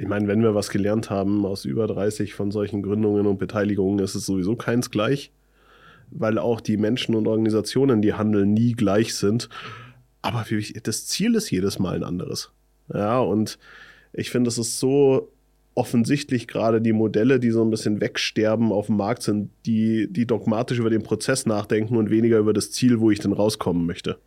Ich meine, wenn wir was gelernt haben aus über 30 von solchen Gründungen und Beteiligungen, ist es sowieso keins gleich, weil auch die Menschen und Organisationen, die handeln, nie gleich sind. Aber das Ziel ist jedes Mal ein anderes. Ja, und ich finde, es ist so offensichtlich gerade die Modelle, die so ein bisschen wegsterben auf dem Markt sind, die, die dogmatisch über den Prozess nachdenken und weniger über das Ziel, wo ich denn rauskommen möchte.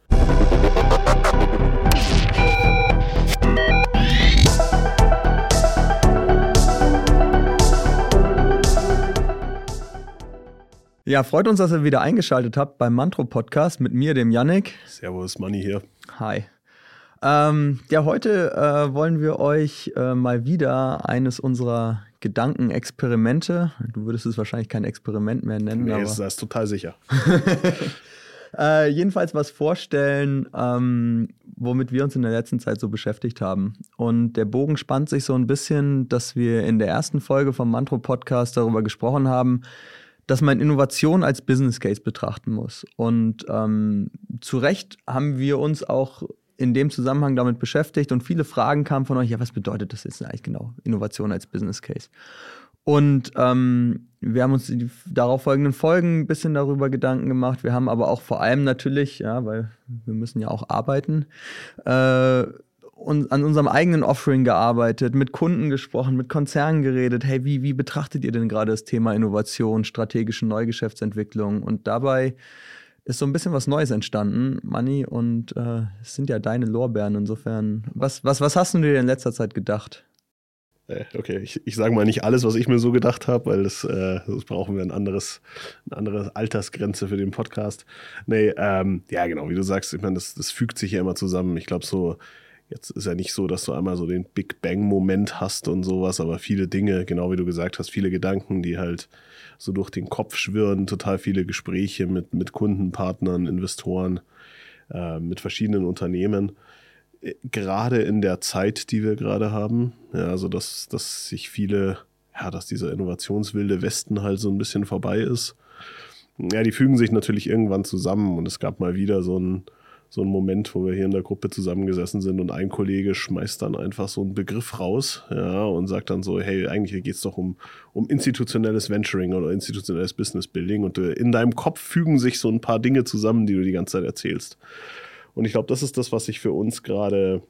Ja, freut uns, dass ihr wieder eingeschaltet habt beim Mantro Podcast mit mir, dem Yannick. Servus, Manni hier. Hi. Ähm, ja, heute äh, wollen wir euch äh, mal wieder eines unserer Gedankenexperimente, du würdest es wahrscheinlich kein Experiment mehr nennen, nee, aber. Das ist total sicher. äh, jedenfalls was vorstellen, ähm, womit wir uns in der letzten Zeit so beschäftigt haben. Und der Bogen spannt sich so ein bisschen, dass wir in der ersten Folge vom Mantro Podcast darüber gesprochen haben, dass man Innovation als Business Case betrachten muss. Und ähm, zu Recht haben wir uns auch in dem Zusammenhang damit beschäftigt und viele Fragen kamen von euch, ja, was bedeutet das jetzt eigentlich genau, Innovation als Business Case? Und ähm, wir haben uns die darauf folgenden Folgen ein bisschen darüber Gedanken gemacht. Wir haben aber auch vor allem natürlich, ja, weil wir müssen ja auch arbeiten, äh, an unserem eigenen Offering gearbeitet, mit Kunden gesprochen, mit Konzernen geredet. Hey, wie, wie betrachtet ihr denn gerade das Thema Innovation, strategische Neugeschäftsentwicklung? Und dabei ist so ein bisschen was Neues entstanden, Manni, und äh, es sind ja deine Lorbeeren insofern. Was, was, was hast du dir in letzter Zeit gedacht? Äh, okay, ich, ich sage mal nicht alles, was ich mir so gedacht habe, weil das, äh, das brauchen wir ein anderes, eine andere Altersgrenze für den Podcast. Nee, ähm, ja, genau, wie du sagst, ich meine, das, das fügt sich ja immer zusammen. Ich glaube, so Jetzt ist ja nicht so, dass du einmal so den Big Bang-Moment hast und sowas, aber viele Dinge, genau wie du gesagt hast, viele Gedanken, die halt so durch den Kopf schwirren, total viele Gespräche mit, mit Kunden, Partnern, Investoren, äh, mit verschiedenen Unternehmen. Äh, gerade in der Zeit, die wir gerade haben, ja, also dass, dass sich viele, ja, dass dieser innovationswilde Westen halt so ein bisschen vorbei ist. Ja, die fügen sich natürlich irgendwann zusammen und es gab mal wieder so ein so ein Moment, wo wir hier in der Gruppe zusammengesessen sind und ein Kollege schmeißt dann einfach so einen Begriff raus ja, und sagt dann so, hey, eigentlich geht es doch um, um institutionelles Venturing oder institutionelles Business Building und äh, in deinem Kopf fügen sich so ein paar Dinge zusammen, die du die ganze Zeit erzählst. Und ich glaube, das ist das, was sich für uns gerade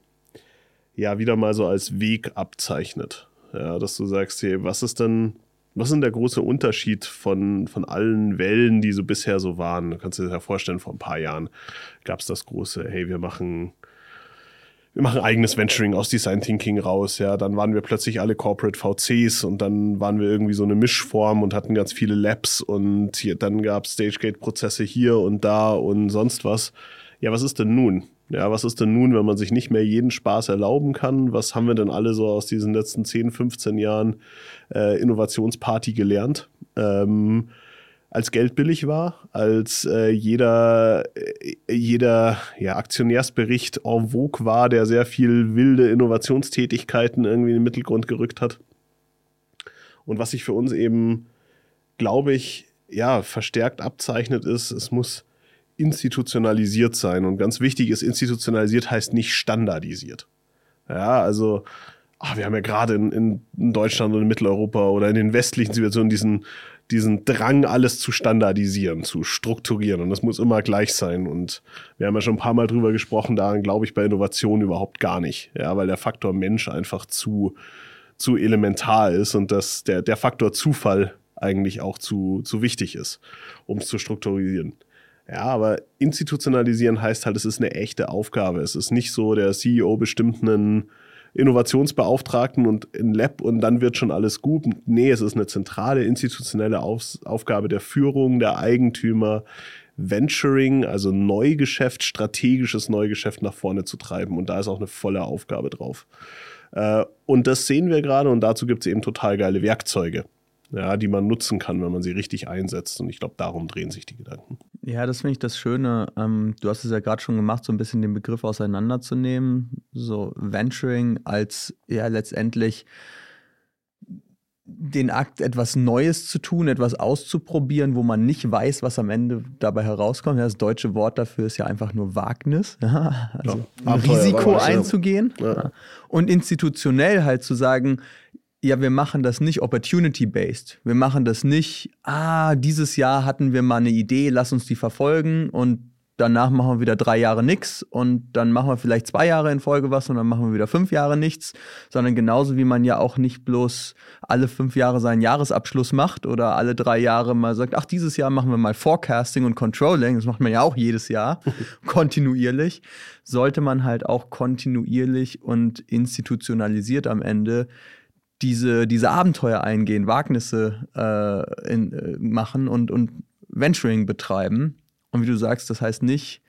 ja wieder mal so als Weg abzeichnet. Ja, dass du sagst, hey, was ist denn was ist denn der große Unterschied von, von allen Wellen, die so bisher so waren? Du kannst dir das ja vorstellen, vor ein paar Jahren gab es das große, hey, wir machen, wir machen eigenes Venturing aus Design Thinking raus, ja. Dann waren wir plötzlich alle Corporate VCs und dann waren wir irgendwie so eine Mischform und hatten ganz viele Labs und hier, dann gab es Stagegate-Prozesse hier und da und sonst was. Ja, was ist denn nun? Ja, was ist denn nun, wenn man sich nicht mehr jeden Spaß erlauben kann? Was haben wir denn alle so aus diesen letzten 10, 15 Jahren äh, Innovationsparty gelernt? Ähm, als Geld billig war, als äh, jeder, äh, jeder ja, Aktionärsbericht en vogue war, der sehr viel wilde Innovationstätigkeiten irgendwie in den Mittelgrund gerückt hat. Und was sich für uns eben, glaube ich, ja, verstärkt abzeichnet ist, es muss institutionalisiert sein. Und ganz wichtig ist, institutionalisiert heißt nicht standardisiert. Ja, also ach, wir haben ja gerade in, in, Deutschland und in Mitteleuropa oder in den westlichen Situationen diesen, diesen Drang, alles zu standardisieren, zu strukturieren. Und das muss immer gleich sein. Und wir haben ja schon ein paar Mal drüber gesprochen, daran glaube ich bei Innovation überhaupt gar nicht. Ja, weil der Faktor Mensch einfach zu, zu elementar ist und dass der, der Faktor Zufall eigentlich auch zu, zu wichtig ist, um es zu strukturieren. Ja, aber institutionalisieren heißt halt, es ist eine echte Aufgabe. Es ist nicht so, der CEO bestimmt einen Innovationsbeauftragten und ein Lab und dann wird schon alles gut. Nee, es ist eine zentrale institutionelle Auf Aufgabe der Führung, der Eigentümer, Venturing, also Neugeschäft, strategisches Neugeschäft nach vorne zu treiben. Und da ist auch eine volle Aufgabe drauf. Äh, und das sehen wir gerade und dazu gibt es eben total geile Werkzeuge ja, die man nutzen kann, wenn man sie richtig einsetzt. Und ich glaube, darum drehen sich die Gedanken. Ja, das finde ich das Schöne. Ähm, du hast es ja gerade schon gemacht, so ein bisschen den Begriff auseinanderzunehmen. So Venturing als ja letztendlich den Akt, etwas Neues zu tun, etwas auszuprobieren, wo man nicht weiß, was am Ende dabei herauskommt. Das deutsche Wort dafür ist ja einfach nur Wagnis. also ja, ein Risiko einzugehen. Ja. Und institutionell halt zu sagen, ja, wir machen das nicht opportunity-based. Wir machen das nicht, ah, dieses Jahr hatten wir mal eine Idee, lass uns die verfolgen und danach machen wir wieder drei Jahre nichts und dann machen wir vielleicht zwei Jahre in Folge was und dann machen wir wieder fünf Jahre nichts, sondern genauso wie man ja auch nicht bloß alle fünf Jahre seinen Jahresabschluss macht oder alle drei Jahre mal sagt, ach, dieses Jahr machen wir mal Forecasting und Controlling, das macht man ja auch jedes Jahr kontinuierlich, sollte man halt auch kontinuierlich und institutionalisiert am Ende diese, diese Abenteuer eingehen, Wagnisse äh, in, äh, machen und, und Venturing betreiben. Und wie du sagst, das heißt nicht,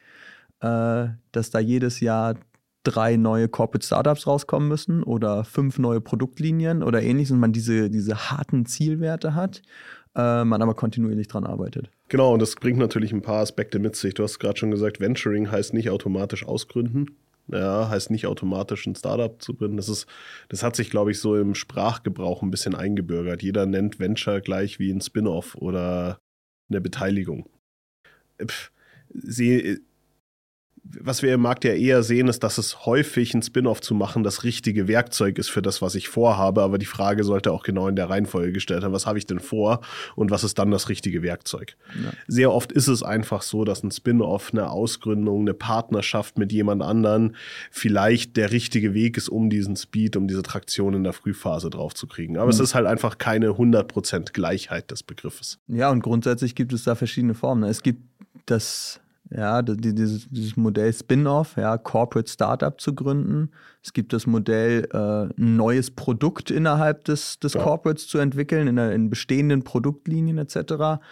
äh, dass da jedes Jahr drei neue Corporate Startups rauskommen müssen oder fünf neue Produktlinien oder ähnliches und man diese, diese harten Zielwerte hat, äh, man aber kontinuierlich dran arbeitet. Genau, und das bringt natürlich ein paar Aspekte mit sich. Du hast gerade schon gesagt, Venturing heißt nicht automatisch ausgründen. Ja, heißt nicht automatisch ein Startup zu gründen. Das, ist, das hat sich, glaube ich, so im Sprachgebrauch ein bisschen eingebürgert. Jeder nennt Venture gleich wie ein Spin-off oder eine Beteiligung. Pff, sie, was wir im Markt ja eher sehen, ist, dass es häufig ein Spin-off zu machen das richtige Werkzeug ist für das, was ich vorhabe. Aber die Frage sollte auch genau in der Reihenfolge gestellt werden. Was habe ich denn vor und was ist dann das richtige Werkzeug? Ja. Sehr oft ist es einfach so, dass ein Spin-off, eine Ausgründung, eine Partnerschaft mit jemand anderen vielleicht der richtige Weg ist, um diesen Speed, um diese Traktion in der Frühphase draufzukriegen. Aber mhm. es ist halt einfach keine 100% Gleichheit des Begriffes. Ja, und grundsätzlich gibt es da verschiedene Formen. Es gibt das ja, dieses, dieses Modell Spin-off, ja, Corporate Startup zu gründen. Es gibt das Modell, äh, ein neues Produkt innerhalb des, des ja. Corporates zu entwickeln, in, in bestehenden Produktlinien etc.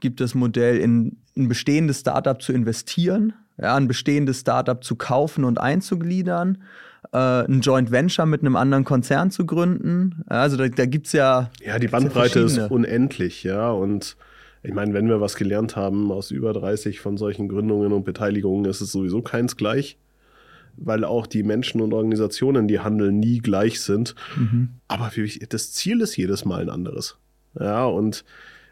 Gibt das Modell, in ein bestehendes Startup zu investieren, ja, ein bestehendes Startup zu kaufen und einzugliedern. Äh, ein Joint Venture mit einem anderen Konzern zu gründen. Also da, da gibt es ja. Ja, die Bandbreite ja ist unendlich, ja. Und ich meine, wenn wir was gelernt haben aus über 30 von solchen Gründungen und Beteiligungen, ist es sowieso keins gleich, weil auch die Menschen und Organisationen, die handeln, nie gleich sind. Mhm. Aber das Ziel ist jedes Mal ein anderes. Ja, und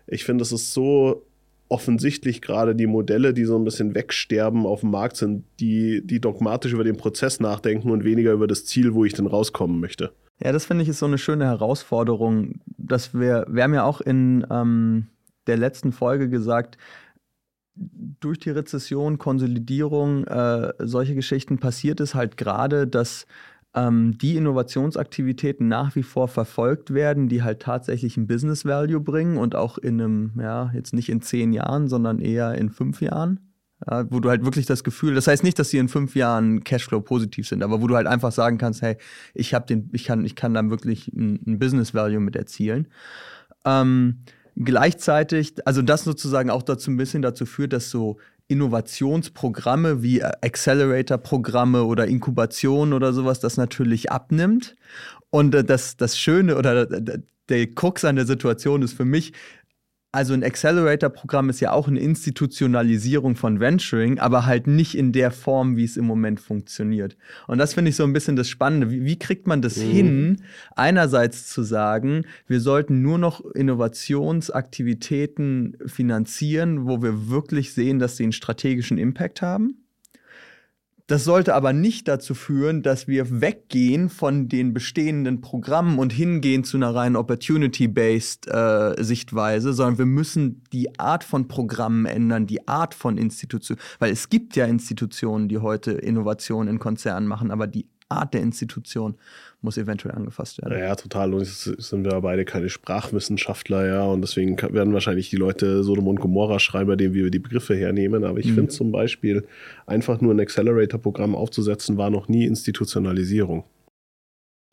ich finde, es ist so offensichtlich gerade die Modelle, die so ein bisschen wegsterben auf dem Markt sind, die, die dogmatisch über den Prozess nachdenken und weniger über das Ziel, wo ich denn rauskommen möchte. Ja, das finde ich ist so eine schöne Herausforderung, dass wir, wir haben ja auch in, ähm, der letzten Folge gesagt, durch die Rezession, Konsolidierung, äh, solche Geschichten passiert es halt gerade, dass ähm, die Innovationsaktivitäten nach wie vor verfolgt werden, die halt tatsächlich ein Business Value bringen und auch in einem, ja, jetzt nicht in zehn Jahren, sondern eher in fünf Jahren. Ja, wo du halt wirklich das Gefühl, das heißt nicht, dass sie in fünf Jahren Cashflow positiv sind, aber wo du halt einfach sagen kannst, hey, ich habe den, ich kann, ich kann dann wirklich ein, ein Business Value mit erzielen. Ähm, Gleichzeitig, also das sozusagen auch dazu ein bisschen dazu führt, dass so Innovationsprogramme wie äh, Accelerator-Programme oder Inkubation oder sowas das natürlich abnimmt. Und äh, das, das Schöne oder der Krux an der Situation ist für mich, also ein Accelerator-Programm ist ja auch eine Institutionalisierung von Venturing, aber halt nicht in der Form, wie es im Moment funktioniert. Und das finde ich so ein bisschen das Spannende. Wie, wie kriegt man das mhm. hin, einerseits zu sagen, wir sollten nur noch Innovationsaktivitäten finanzieren, wo wir wirklich sehen, dass sie einen strategischen Impact haben? Das sollte aber nicht dazu führen, dass wir weggehen von den bestehenden Programmen und hingehen zu einer rein opportunity-based äh, Sichtweise, sondern wir müssen die Art von Programmen ändern, die Art von Institutionen, weil es gibt ja Institutionen, die heute Innovationen in Konzernen machen, aber die Art der Institution muss eventuell angefasst werden. Ja, total. Und jetzt sind wir beide keine Sprachwissenschaftler, ja. Und deswegen werden wahrscheinlich die Leute Sodom und Gomorra schreiben, bei denen wir die Begriffe hernehmen. Aber ich mhm. finde zum Beispiel, einfach nur ein Accelerator-Programm aufzusetzen, war noch nie Institutionalisierung.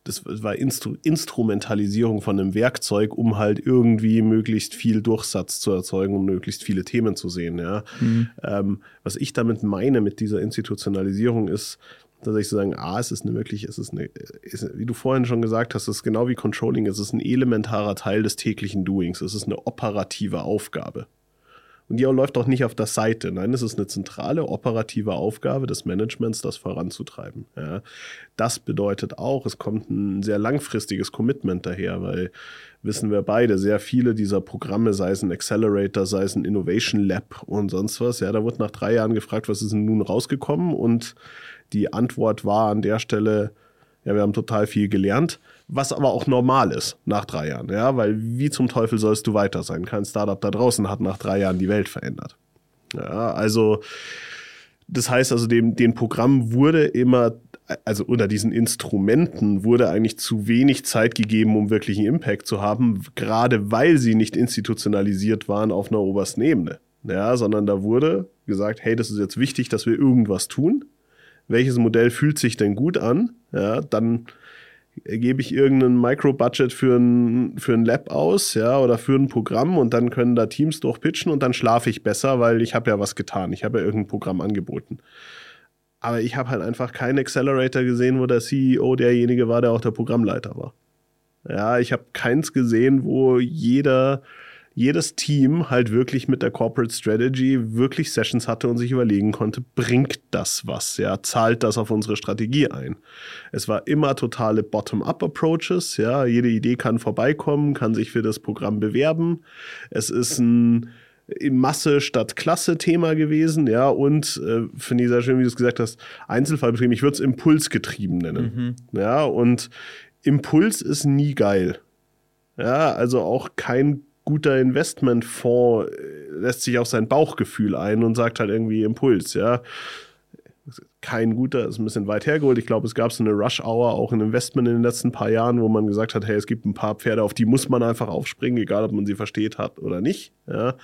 Das war Instru Instrumentalisierung von einem Werkzeug, um halt irgendwie möglichst viel Durchsatz zu erzeugen, um möglichst viele Themen zu sehen. Ja. Mhm. Ähm, was ich damit meine mit dieser Institutionalisierung ist, tatsächlich zu sagen, ah, es ist eine wirklich, es ist eine, ist, wie du vorhin schon gesagt hast, es ist genau wie Controlling, es ist ein elementarer Teil des täglichen Doings, es ist eine operative Aufgabe. Und die läuft auch nicht auf der Seite. Nein, es ist eine zentrale operative Aufgabe des Managements, das voranzutreiben. Ja. Das bedeutet auch, es kommt ein sehr langfristiges Commitment daher, weil wissen wir beide, sehr viele dieser Programme, sei es ein Accelerator, sei es ein Innovation Lab und sonst was, ja, da wird nach drei Jahren gefragt, was ist denn nun rausgekommen? Und die Antwort war an der Stelle, ja, wir haben total viel gelernt, was aber auch normal ist nach drei Jahren, ja, weil wie zum Teufel sollst du weiter sein? Kein Startup da draußen hat nach drei Jahren die Welt verändert. Ja, also das heißt also, dem, dem Programm wurde immer, also unter diesen Instrumenten wurde eigentlich zu wenig Zeit gegeben, um wirklich einen Impact zu haben, gerade weil sie nicht institutionalisiert waren auf einer obersten Ebene. Ja, sondern da wurde gesagt, hey, das ist jetzt wichtig, dass wir irgendwas tun welches Modell fühlt sich denn gut an, ja, dann gebe ich irgendein Micro-Budget für ein, für ein Lab aus, ja, oder für ein Programm und dann können da Teams durchpitchen und dann schlafe ich besser, weil ich habe ja was getan. Ich habe ja irgendein Programm angeboten. Aber ich habe halt einfach keinen Accelerator gesehen, wo der CEO derjenige war, der auch der Programmleiter war. Ja, ich habe keins gesehen, wo jeder jedes Team halt wirklich mit der Corporate Strategy wirklich Sessions hatte und sich überlegen konnte, bringt das was, ja, zahlt das auf unsere Strategie ein. Es war immer totale Bottom-up-Approaches, ja, jede Idee kann vorbeikommen, kann sich für das Programm bewerben. Es ist ein Masse statt Klasse Thema gewesen, ja, und äh, finde ich sehr schön, wie du es gesagt hast, Einzelfallbetrieben, ich würde es impulsgetrieben nennen. Mhm. Ja, und Impuls ist nie geil. Ja, also auch kein guter Investmentfonds äh, lässt sich auf sein Bauchgefühl ein und sagt halt irgendwie Impuls, ja. Kein guter, ist ein bisschen weit hergeholt. Ich glaube, es gab so eine Rush-Hour auch in Investment in den letzten paar Jahren, wo man gesagt hat, hey, es gibt ein paar Pferde, auf die muss man einfach aufspringen, egal ob man sie versteht hat oder nicht. Ja.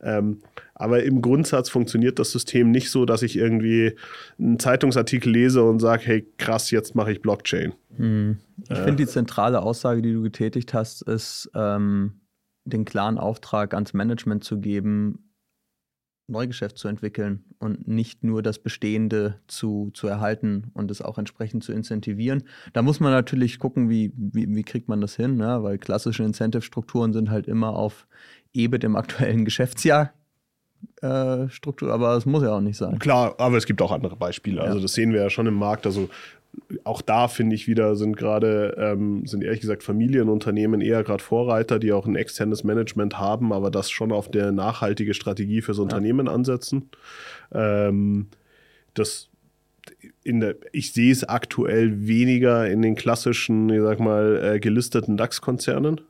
Ähm, aber im Grundsatz funktioniert das System nicht so, dass ich irgendwie einen Zeitungsartikel lese und sage, hey, krass, jetzt mache ich Blockchain. Hm. Ich äh, finde, die zentrale Aussage, die du getätigt hast, ist, ähm den klaren Auftrag ans Management zu geben, Neugeschäft zu entwickeln und nicht nur das Bestehende zu, zu erhalten und es auch entsprechend zu incentivieren. Da muss man natürlich gucken, wie, wie, wie kriegt man das hin, ne? weil klassische Incentive-Strukturen sind halt immer auf EBIT im aktuellen Geschäftsjahr äh, Struktur, aber es muss ja auch nicht sein. Klar, aber es gibt auch andere Beispiele. Also ja. das sehen wir ja schon im Markt. Also auch da finde ich wieder, sind gerade, ähm, sind ehrlich gesagt Familienunternehmen eher gerade Vorreiter, die auch ein externes Management haben, aber das schon auf der nachhaltige Strategie fürs Unternehmen ja. ansetzen. Ähm, das in der, ich sehe es aktuell weniger in den klassischen, ich sag mal, äh, gelisteten DAX-Konzernen.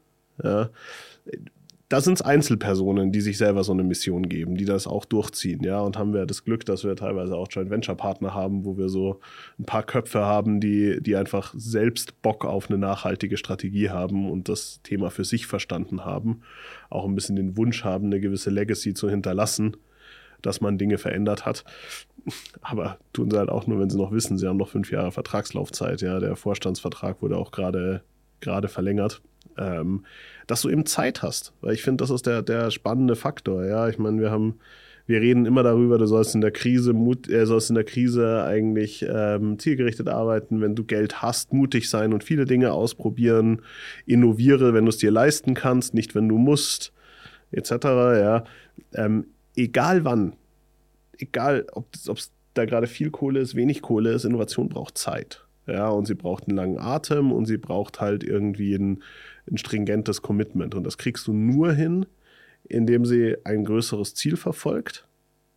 Ja da sind es Einzelpersonen, die sich selber so eine Mission geben, die das auch durchziehen, ja. Und haben wir das Glück, dass wir teilweise auch Joint Venture Partner haben, wo wir so ein paar Köpfe haben, die, die einfach selbst Bock auf eine nachhaltige Strategie haben und das Thema für sich verstanden haben, auch ein bisschen den Wunsch haben, eine gewisse Legacy zu hinterlassen, dass man Dinge verändert hat. Aber tun sie halt auch nur, wenn sie noch wissen, sie haben noch fünf Jahre Vertragslaufzeit, ja. Der Vorstandsvertrag wurde auch gerade gerade verlängert ähm, dass du eben Zeit hast. Weil ich finde, das ist der, der spannende Faktor. Ja, ich meine, wir haben, wir reden immer darüber, du sollst in der Krise Mut, äh, sollst in der Krise eigentlich ähm, zielgerichtet arbeiten, wenn du Geld hast, mutig sein und viele Dinge ausprobieren, innoviere, wenn du es dir leisten kannst, nicht wenn du musst, etc. Ja, ähm, egal wann, egal ob es da gerade viel Kohle ist, wenig Kohle ist, Innovation braucht Zeit. Ja, und sie braucht einen langen Atem und sie braucht halt irgendwie ein, ein stringentes Commitment. Und das kriegst du nur hin, indem sie ein größeres Ziel verfolgt,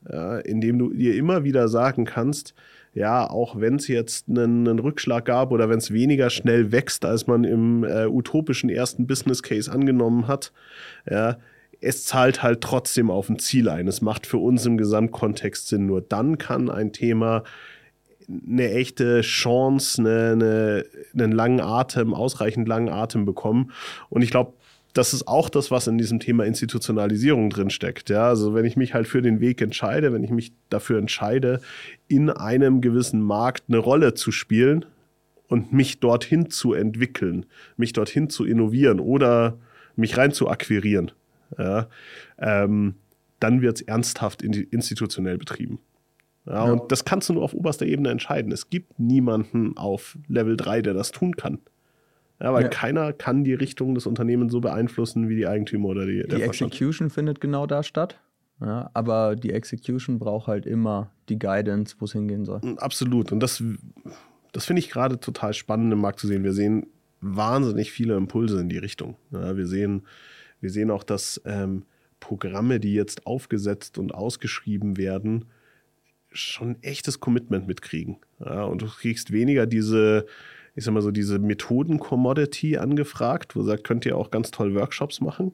ja, indem du ihr immer wieder sagen kannst, ja, auch wenn es jetzt einen, einen, Rückschlag gab oder wenn es weniger schnell wächst, als man im äh, utopischen ersten Business Case angenommen hat, ja, es zahlt halt trotzdem auf ein Ziel ein. Es macht für uns im Gesamtkontext Sinn. Nur dann kann ein Thema eine echte Chance, eine, eine, einen langen Atem, ausreichend langen Atem bekommen. Und ich glaube, das ist auch das, was in diesem Thema Institutionalisierung drinsteckt. Ja, also wenn ich mich halt für den Weg entscheide, wenn ich mich dafür entscheide, in einem gewissen Markt eine Rolle zu spielen und mich dorthin zu entwickeln, mich dorthin zu innovieren oder mich rein zu akquirieren, ja, ähm, dann wird es ernsthaft institutionell betrieben. Ja, ja. Und das kannst du nur auf oberster Ebene entscheiden. Es gibt niemanden auf Level 3, der das tun kann. Ja, weil ja. keiner kann die Richtung des Unternehmens so beeinflussen wie die Eigentümer oder die. Die Execution findet genau da statt. Ja, aber die Execution braucht halt immer die Guidance, wo es hingehen soll. Absolut. Und das, das finde ich gerade total spannend im Markt zu sehen. Wir sehen wahnsinnig viele Impulse in die Richtung. Ja, wir, sehen, wir sehen auch, dass ähm, Programme, die jetzt aufgesetzt und ausgeschrieben werden, schon echtes Commitment mitkriegen. Ja, und du kriegst weniger diese, ich sag mal so, diese Methoden-Commodity angefragt, wo du sagst, könnt ihr auch ganz toll Workshops machen.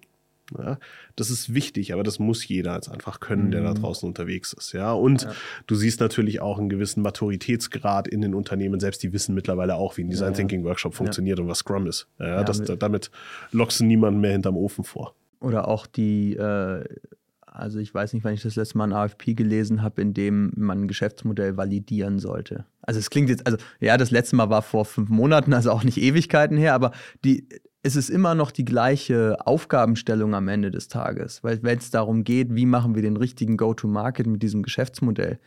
Ja, das ist wichtig, aber das muss jeder jetzt einfach können, der da mhm. draußen unterwegs ist. Ja, und ja. du siehst natürlich auch einen gewissen Maturitätsgrad in den Unternehmen selbst. Die wissen mittlerweile auch, wie ein Design Thinking Workshop funktioniert und was Scrum ist. Ja, das, damit lockst du niemanden mehr hinterm Ofen vor. Oder auch die äh, also ich weiß nicht, wann ich das letzte Mal ein AFP gelesen habe, in dem man ein Geschäftsmodell validieren sollte. Also es klingt jetzt, also ja, das letzte Mal war vor fünf Monaten, also auch nicht Ewigkeiten her, aber die, es ist immer noch die gleiche Aufgabenstellung am Ende des Tages. Weil wenn es darum geht, wie machen wir den richtigen Go-to-Market mit diesem Geschäftsmodell,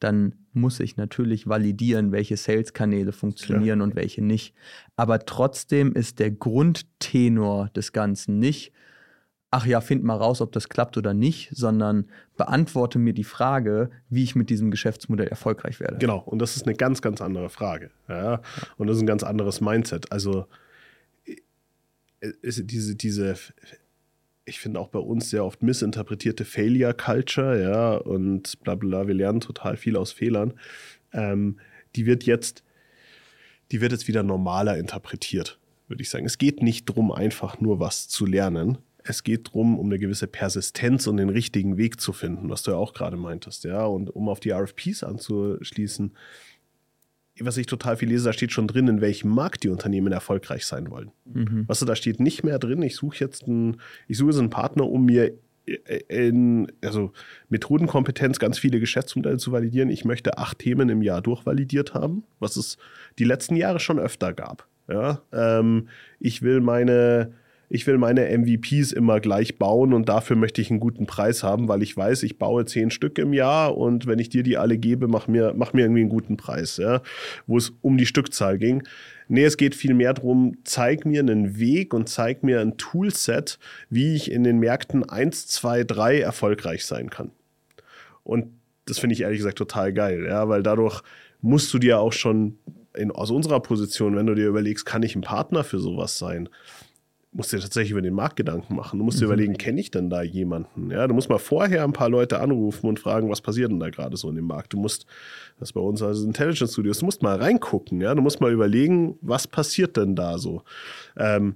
dann muss ich natürlich validieren, welche Sales-Kanäle funktionieren ja. und welche nicht. Aber trotzdem ist der Grundtenor des Ganzen nicht, ach ja, find mal raus, ob das klappt oder nicht, sondern beantworte mir die Frage, wie ich mit diesem Geschäftsmodell erfolgreich werde. Genau, und das ist eine ganz, ganz andere Frage. Ja? Und das ist ein ganz anderes Mindset. Also ist diese, diese, ich finde auch bei uns sehr oft missinterpretierte Failure Culture, ja, und bla bla, wir lernen total viel aus Fehlern. Ähm, die wird jetzt, die wird jetzt wieder normaler interpretiert, würde ich sagen. Es geht nicht darum, einfach nur was zu lernen, es geht darum, um eine gewisse Persistenz und den richtigen Weg zu finden, was du ja auch gerade meintest, ja. Und um auf die RFPs anzuschließen, was ich total viel lese, da steht schon drin, in welchem Markt die Unternehmen erfolgreich sein wollen. Mhm. Was da steht nicht mehr drin. Ich suche jetzt einen, ich suche einen Partner, um mir in, also Methodenkompetenz ganz viele Geschäftsmodelle zu validieren. Ich möchte acht Themen im Jahr durchvalidiert haben, was es die letzten Jahre schon öfter gab. Ja, ähm, ich will meine ich will meine MVPs immer gleich bauen und dafür möchte ich einen guten Preis haben, weil ich weiß, ich baue zehn Stück im Jahr und wenn ich dir die alle gebe, mach mir, mach mir irgendwie einen guten Preis, ja? wo es um die Stückzahl ging. Nee, es geht viel mehr darum, zeig mir einen Weg und zeig mir ein Toolset, wie ich in den Märkten 1, 2, 3 erfolgreich sein kann. Und das finde ich ehrlich gesagt total geil, ja, weil dadurch musst du dir auch schon in, aus unserer Position, wenn du dir überlegst, kann ich ein Partner für sowas sein? Musst dir tatsächlich über den Markt Gedanken machen. Du musst dir mhm. überlegen, kenne ich denn da jemanden? Ja, du musst mal vorher ein paar Leute anrufen und fragen, was passiert denn da gerade so in dem Markt. Du musst, das ist bei uns also Intelligence Studios, du musst mal reingucken, ja, du musst mal überlegen, was passiert denn da so. Ähm,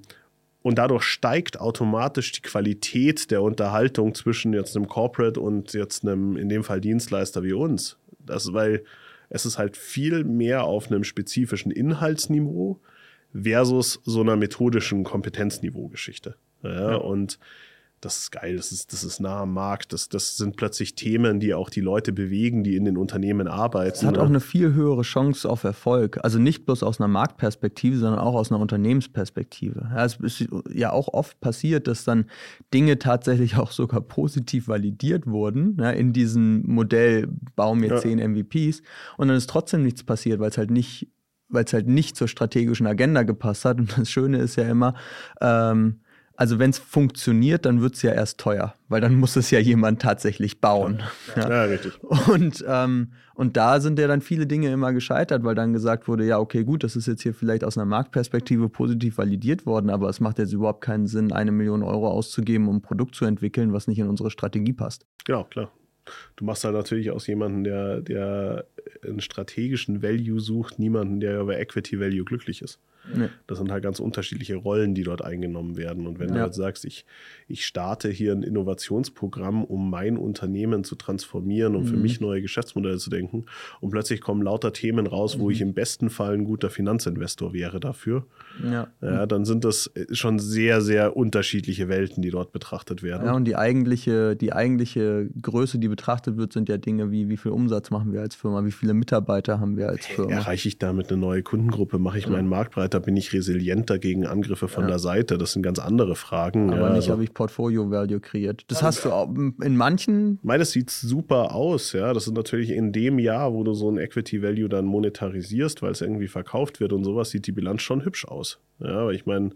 und dadurch steigt automatisch die Qualität der Unterhaltung zwischen jetzt einem Corporate und jetzt einem, in dem Fall Dienstleister wie uns. Das, weil es ist halt viel mehr auf einem spezifischen Inhaltsniveau versus so einer methodischen Kompetenzniveau-Geschichte. Ja, ja. Und das ist geil, das ist, das ist nah am Markt, das, das sind plötzlich Themen, die auch die Leute bewegen, die in den Unternehmen arbeiten. Es hat auch eine viel höhere Chance auf Erfolg. Also nicht bloß aus einer Marktperspektive, sondern auch aus einer Unternehmensperspektive. Ja, es ist ja auch oft passiert, dass dann Dinge tatsächlich auch sogar positiv validiert wurden, ja, in diesem Modell, bauen wir ja. zehn MVPs und dann ist trotzdem nichts passiert, weil es halt nicht weil es halt nicht zur strategischen Agenda gepasst hat. Und das Schöne ist ja immer, ähm, also wenn es funktioniert, dann wird es ja erst teuer, weil dann muss es ja jemand tatsächlich bauen. Ja, ja. ja richtig. Und, ähm, und da sind ja dann viele Dinge immer gescheitert, weil dann gesagt wurde, ja, okay, gut, das ist jetzt hier vielleicht aus einer Marktperspektive positiv validiert worden, aber es macht jetzt überhaupt keinen Sinn, eine Million Euro auszugeben, um ein Produkt zu entwickeln, was nicht in unsere Strategie passt. Genau, klar. Du machst da natürlich aus jemandem, der, der einen strategischen Value sucht, niemanden, der über Equity Value glücklich ist. Nee. Das sind halt ganz unterschiedliche Rollen, die dort eingenommen werden. Und wenn ja. du jetzt sagst, ich, ich starte hier ein Innovationsprogramm, um mein Unternehmen zu transformieren und mhm. für mich neue Geschäftsmodelle zu denken, und plötzlich kommen lauter Themen raus, mhm. wo ich im besten Fall ein guter Finanzinvestor wäre dafür, ja. ja. dann sind das schon sehr, sehr unterschiedliche Welten, die dort betrachtet werden. Ja, und die eigentliche, die eigentliche Größe, die betrachtet wird, sind ja Dinge wie, wie viel Umsatz machen wir als Firma, wie viele Mitarbeiter haben wir als Firma. Erreiche ich damit eine neue Kundengruppe, mache ich meinen Markt breiter, bin ich resilienter gegen Angriffe von ja. der Seite? Das sind ganz andere Fragen. Aber ja, nicht also. habe ich Portfolio Value kreiert. Das hast du auch in manchen. Meines sieht super aus, ja. Das ist natürlich in dem Jahr, wo du so ein Equity Value dann monetarisierst, weil es irgendwie verkauft wird und sowas, sieht die Bilanz schon hübsch aus. Ja, aber ich meine,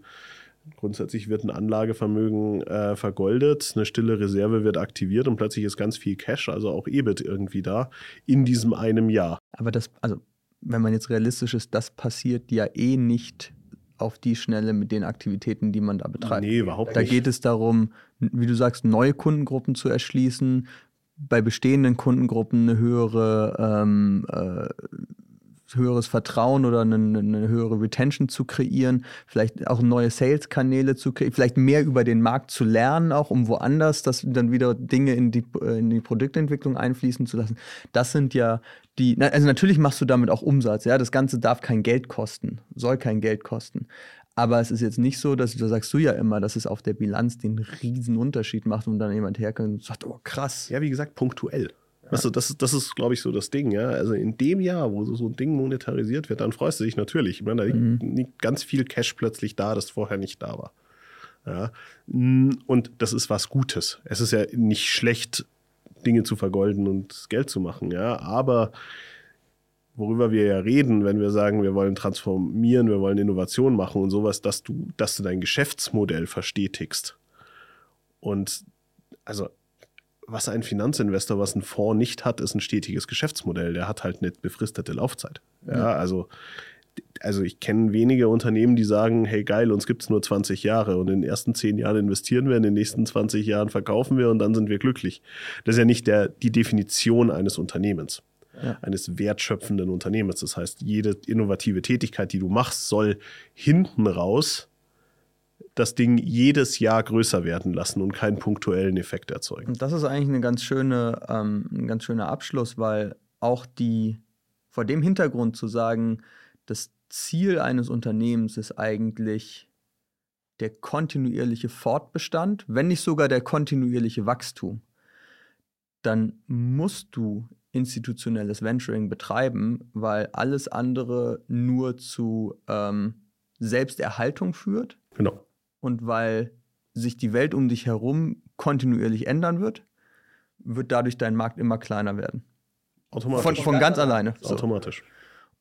Grundsätzlich wird ein Anlagevermögen äh, vergoldet, eine stille Reserve wird aktiviert und plötzlich ist ganz viel Cash, also auch EBIT irgendwie da, in diesem einem Jahr. Aber das, also wenn man jetzt realistisch ist, das passiert ja eh nicht auf die Schnelle mit den Aktivitäten, die man da betreibt. Nee, überhaupt da nicht. Da geht es darum, wie du sagst, neue Kundengruppen zu erschließen, bei bestehenden Kundengruppen eine höhere ähm, äh, höheres Vertrauen oder eine, eine, höhere Retention zu kreieren, vielleicht auch neue Sales-Kanäle zu kreieren, vielleicht mehr über den Markt zu lernen, auch um woanders, dass dann wieder Dinge in die, in die Produktentwicklung einfließen zu lassen. Das sind ja die, also natürlich machst du damit auch Umsatz, ja, das Ganze darf kein Geld kosten, soll kein Geld kosten. Aber es ist jetzt nicht so, dass, da sagst du ja immer, dass es auf der Bilanz den riesen Unterschied macht und dann jemand herkommt und sagt, oh krass. Ja, wie gesagt, punktuell. Also das, das ist, glaube ich, so das Ding, ja. Also in dem Jahr, wo so ein Ding monetarisiert wird, dann freust du dich natürlich. Ich meine, da mhm. liegt ganz viel Cash plötzlich da, das vorher nicht da war. Ja. Und das ist was Gutes. Es ist ja nicht schlecht, Dinge zu vergolden und Geld zu machen, ja. Aber worüber wir ja reden, wenn wir sagen, wir wollen transformieren, wir wollen Innovation machen und sowas, dass du, dass du dein Geschäftsmodell verstetigst. Und also was ein Finanzinvestor, was ein Fonds nicht hat, ist ein stetiges Geschäftsmodell. Der hat halt eine befristete Laufzeit. Ja, ja. also also ich kenne wenige Unternehmen, die sagen, hey geil, uns gibt es nur 20 Jahre und in den ersten 10 Jahren investieren wir, in den nächsten 20 Jahren verkaufen wir und dann sind wir glücklich. Das ist ja nicht der, die Definition eines Unternehmens, ja. eines wertschöpfenden Unternehmens. Das heißt, jede innovative Tätigkeit, die du machst, soll hinten raus das Ding jedes Jahr größer werden lassen und keinen punktuellen Effekt erzeugen. Und das ist eigentlich eine ganz schöne, ähm, ein ganz schöner Abschluss, weil auch die vor dem Hintergrund zu sagen, das Ziel eines Unternehmens ist eigentlich der kontinuierliche Fortbestand, wenn nicht sogar der kontinuierliche Wachstum, dann musst du institutionelles Venturing betreiben, weil alles andere nur zu ähm, Selbsterhaltung führt. Genau und weil sich die Welt um dich herum kontinuierlich ändern wird, wird dadurch dein Markt immer kleiner werden. Automatisch. Von, von ganz alleine. So. Automatisch.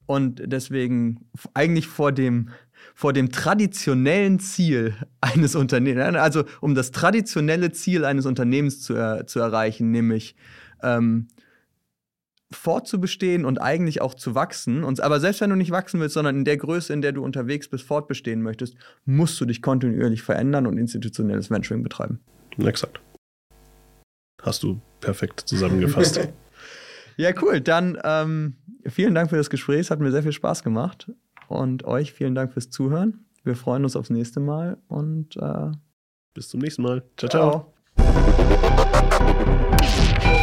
Und deswegen eigentlich vor dem, vor dem traditionellen Ziel eines Unternehmens, also um das traditionelle Ziel eines Unternehmens zu, er, zu erreichen, nämlich ähm, fortzubestehen und eigentlich auch zu wachsen. Und, aber selbst wenn du nicht wachsen willst, sondern in der Größe, in der du unterwegs bist, fortbestehen möchtest, musst du dich kontinuierlich verändern und institutionelles Venturing betreiben. Exakt. Hast du perfekt zusammengefasst. ja, cool. Dann ähm, vielen Dank für das Gespräch. Es hat mir sehr viel Spaß gemacht. Und euch vielen Dank fürs Zuhören. Wir freuen uns aufs nächste Mal und äh, bis zum nächsten Mal. ciao. ciao. ciao.